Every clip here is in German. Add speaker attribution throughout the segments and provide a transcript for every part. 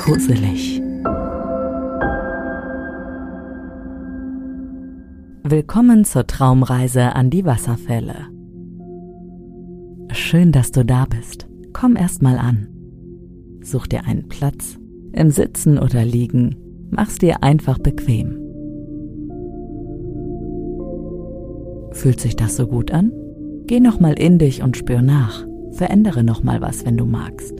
Speaker 1: gruselig. Willkommen zur Traumreise an die Wasserfälle. Schön, dass du da bist. Komm erst mal an. Such dir einen Platz, im Sitzen oder Liegen. Mach's dir einfach bequem. Fühlt sich das so gut an? Geh noch mal in dich und spür nach. Verändere noch mal was, wenn du magst.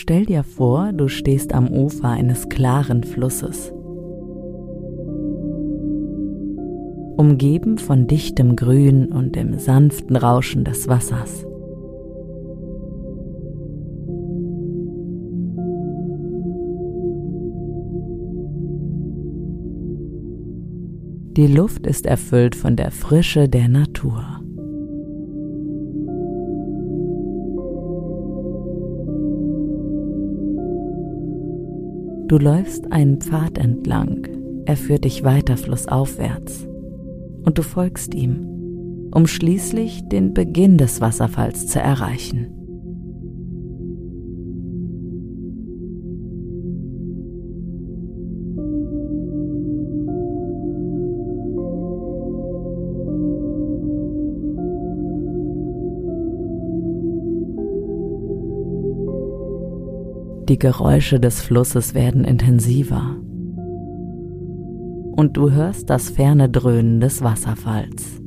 Speaker 1: Stell dir vor, du stehst am Ufer eines klaren Flusses. Umgeben von dichtem Grün und dem sanften Rauschen des Wassers. Die Luft ist erfüllt von der Frische der Natur. Du läufst einen Pfad entlang, er führt dich weiter flussaufwärts. Und du folgst ihm, um schließlich den Beginn des Wasserfalls zu erreichen. Die Geräusche des Flusses werden intensiver. Und du hörst das ferne Dröhnen des Wasserfalls.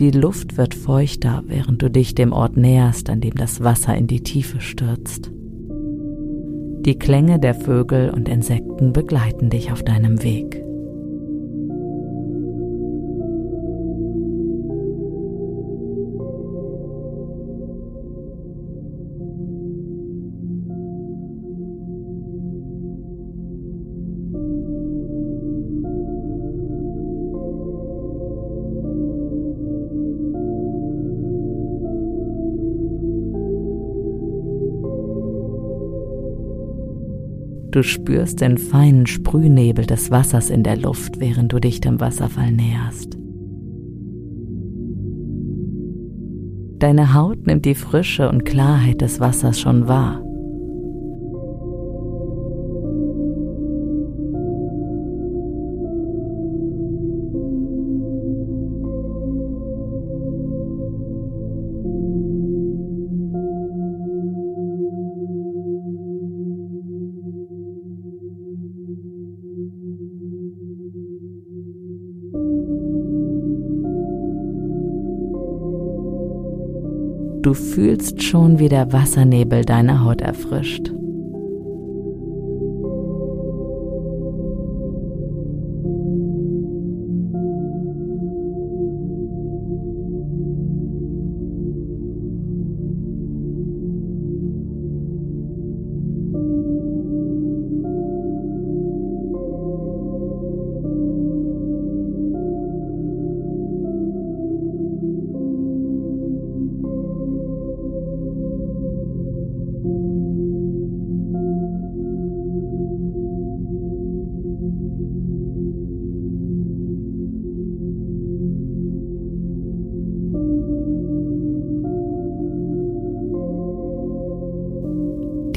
Speaker 1: Die Luft wird feuchter, während du dich dem Ort näherst, an dem das Wasser in die Tiefe stürzt. Die Klänge der Vögel und Insekten begleiten dich auf deinem Weg. Du spürst den feinen Sprühnebel des Wassers in der Luft, während du dich dem Wasserfall näherst. Deine Haut nimmt die Frische und Klarheit des Wassers schon wahr. Du fühlst schon, wie der Wassernebel deine Haut erfrischt.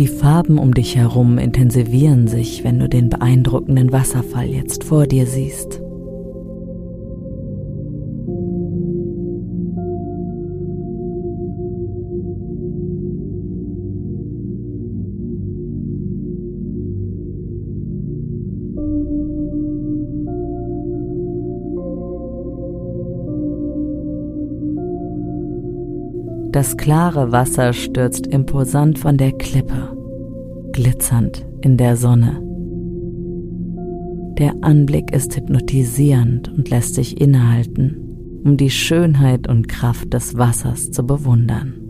Speaker 1: Die Farben um dich herum intensivieren sich, wenn du den beeindruckenden Wasserfall jetzt vor dir siehst. Das klare Wasser stürzt imposant von der Klippe, glitzernd in der Sonne. Der Anblick ist hypnotisierend und lässt dich innehalten, um die Schönheit und Kraft des Wassers zu bewundern.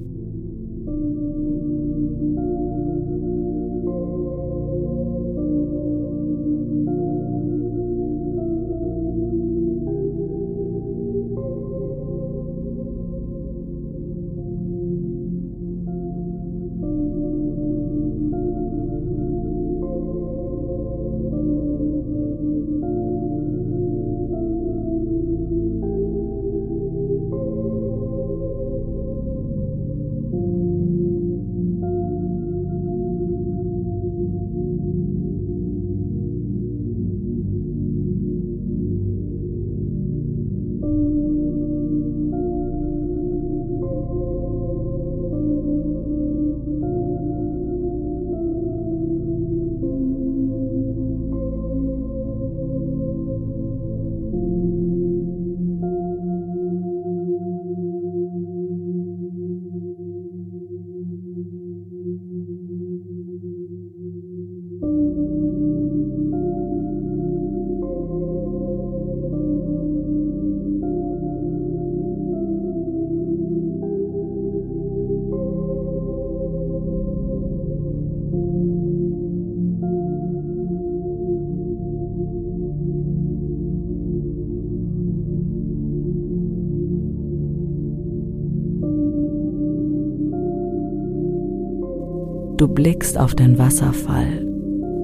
Speaker 1: Du blickst auf den Wasserfall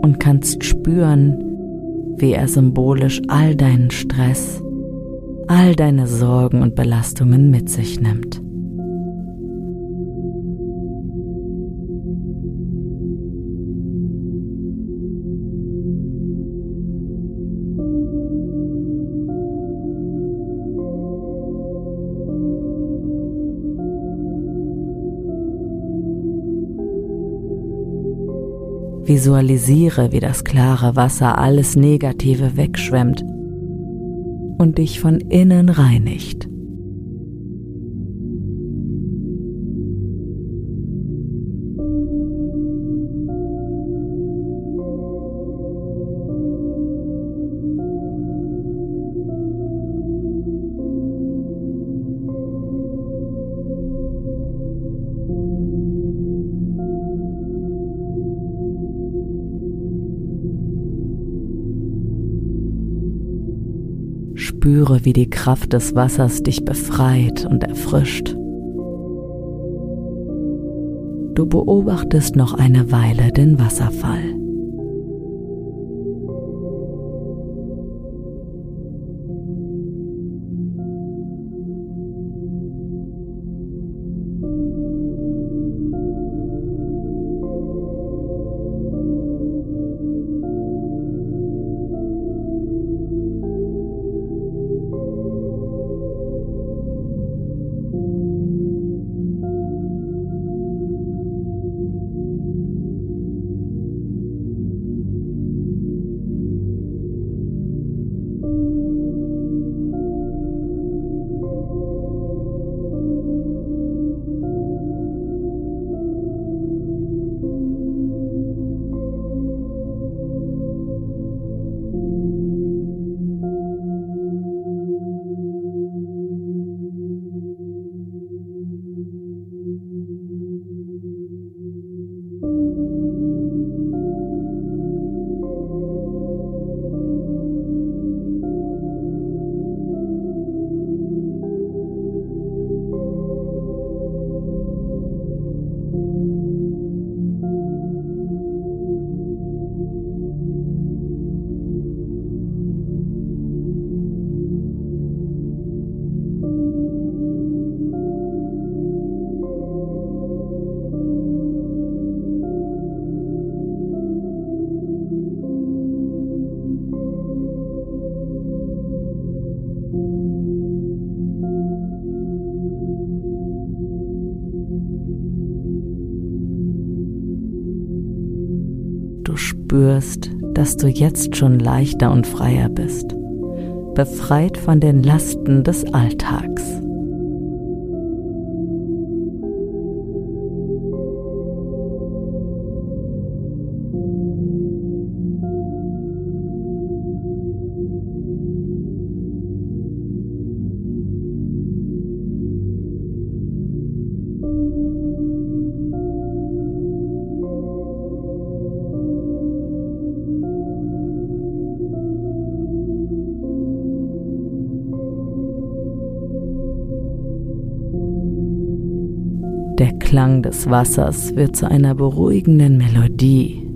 Speaker 1: und kannst spüren, wie er symbolisch all deinen Stress, all deine Sorgen und Belastungen mit sich nimmt. Visualisiere, wie das klare Wasser alles Negative wegschwemmt und dich von innen reinigt. Spüre, wie die Kraft des Wassers dich befreit und erfrischt. Du beobachtest noch eine Weile den Wasserfall. Spürst, dass du jetzt schon leichter und freier bist, befreit von den Lasten des Alltags. Klang des Wassers wird zu einer beruhigenden Melodie.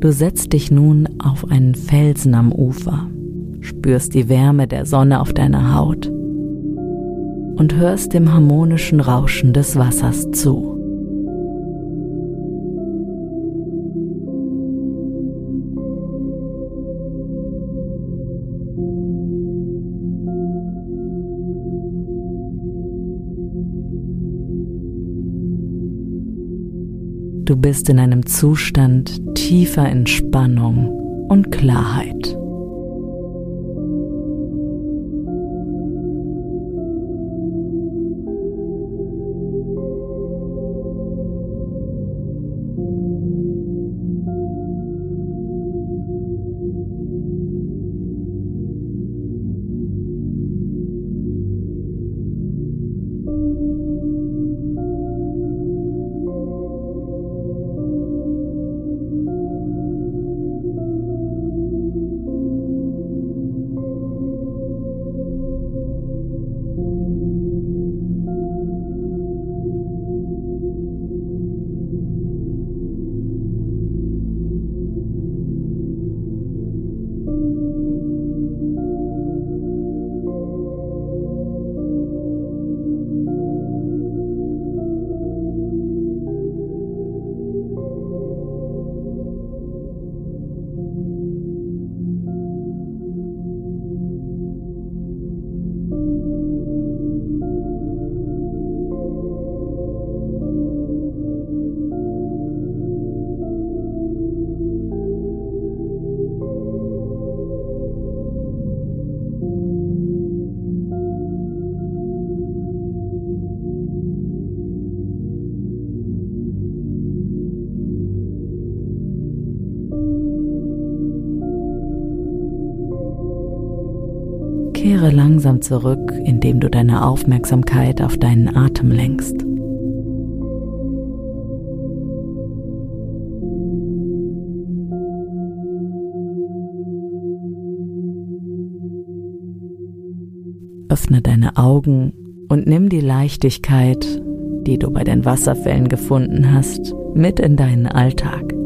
Speaker 1: Du setzt dich nun auf einen Felsen am Ufer, spürst die Wärme der Sonne auf deiner Haut und hörst dem harmonischen Rauschen des Wassers zu. Du bist in einem Zustand tiefer Entspannung und Klarheit. Kehre langsam zurück, indem du deine Aufmerksamkeit auf deinen Atem lenkst. Öffne deine Augen und nimm die Leichtigkeit, die du bei den Wasserfällen gefunden hast, mit in deinen Alltag.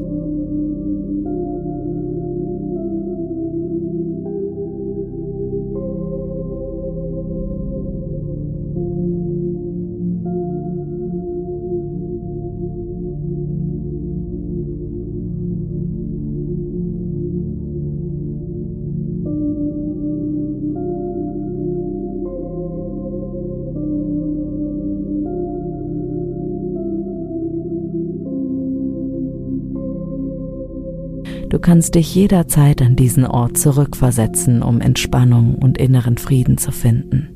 Speaker 1: Du kannst dich jederzeit an diesen Ort zurückversetzen, um Entspannung und inneren Frieden zu finden.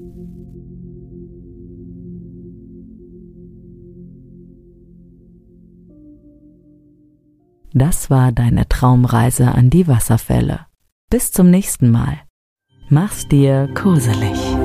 Speaker 1: Das war deine Traumreise an die Wasserfälle. Bis zum nächsten Mal. Mach's dir koselig.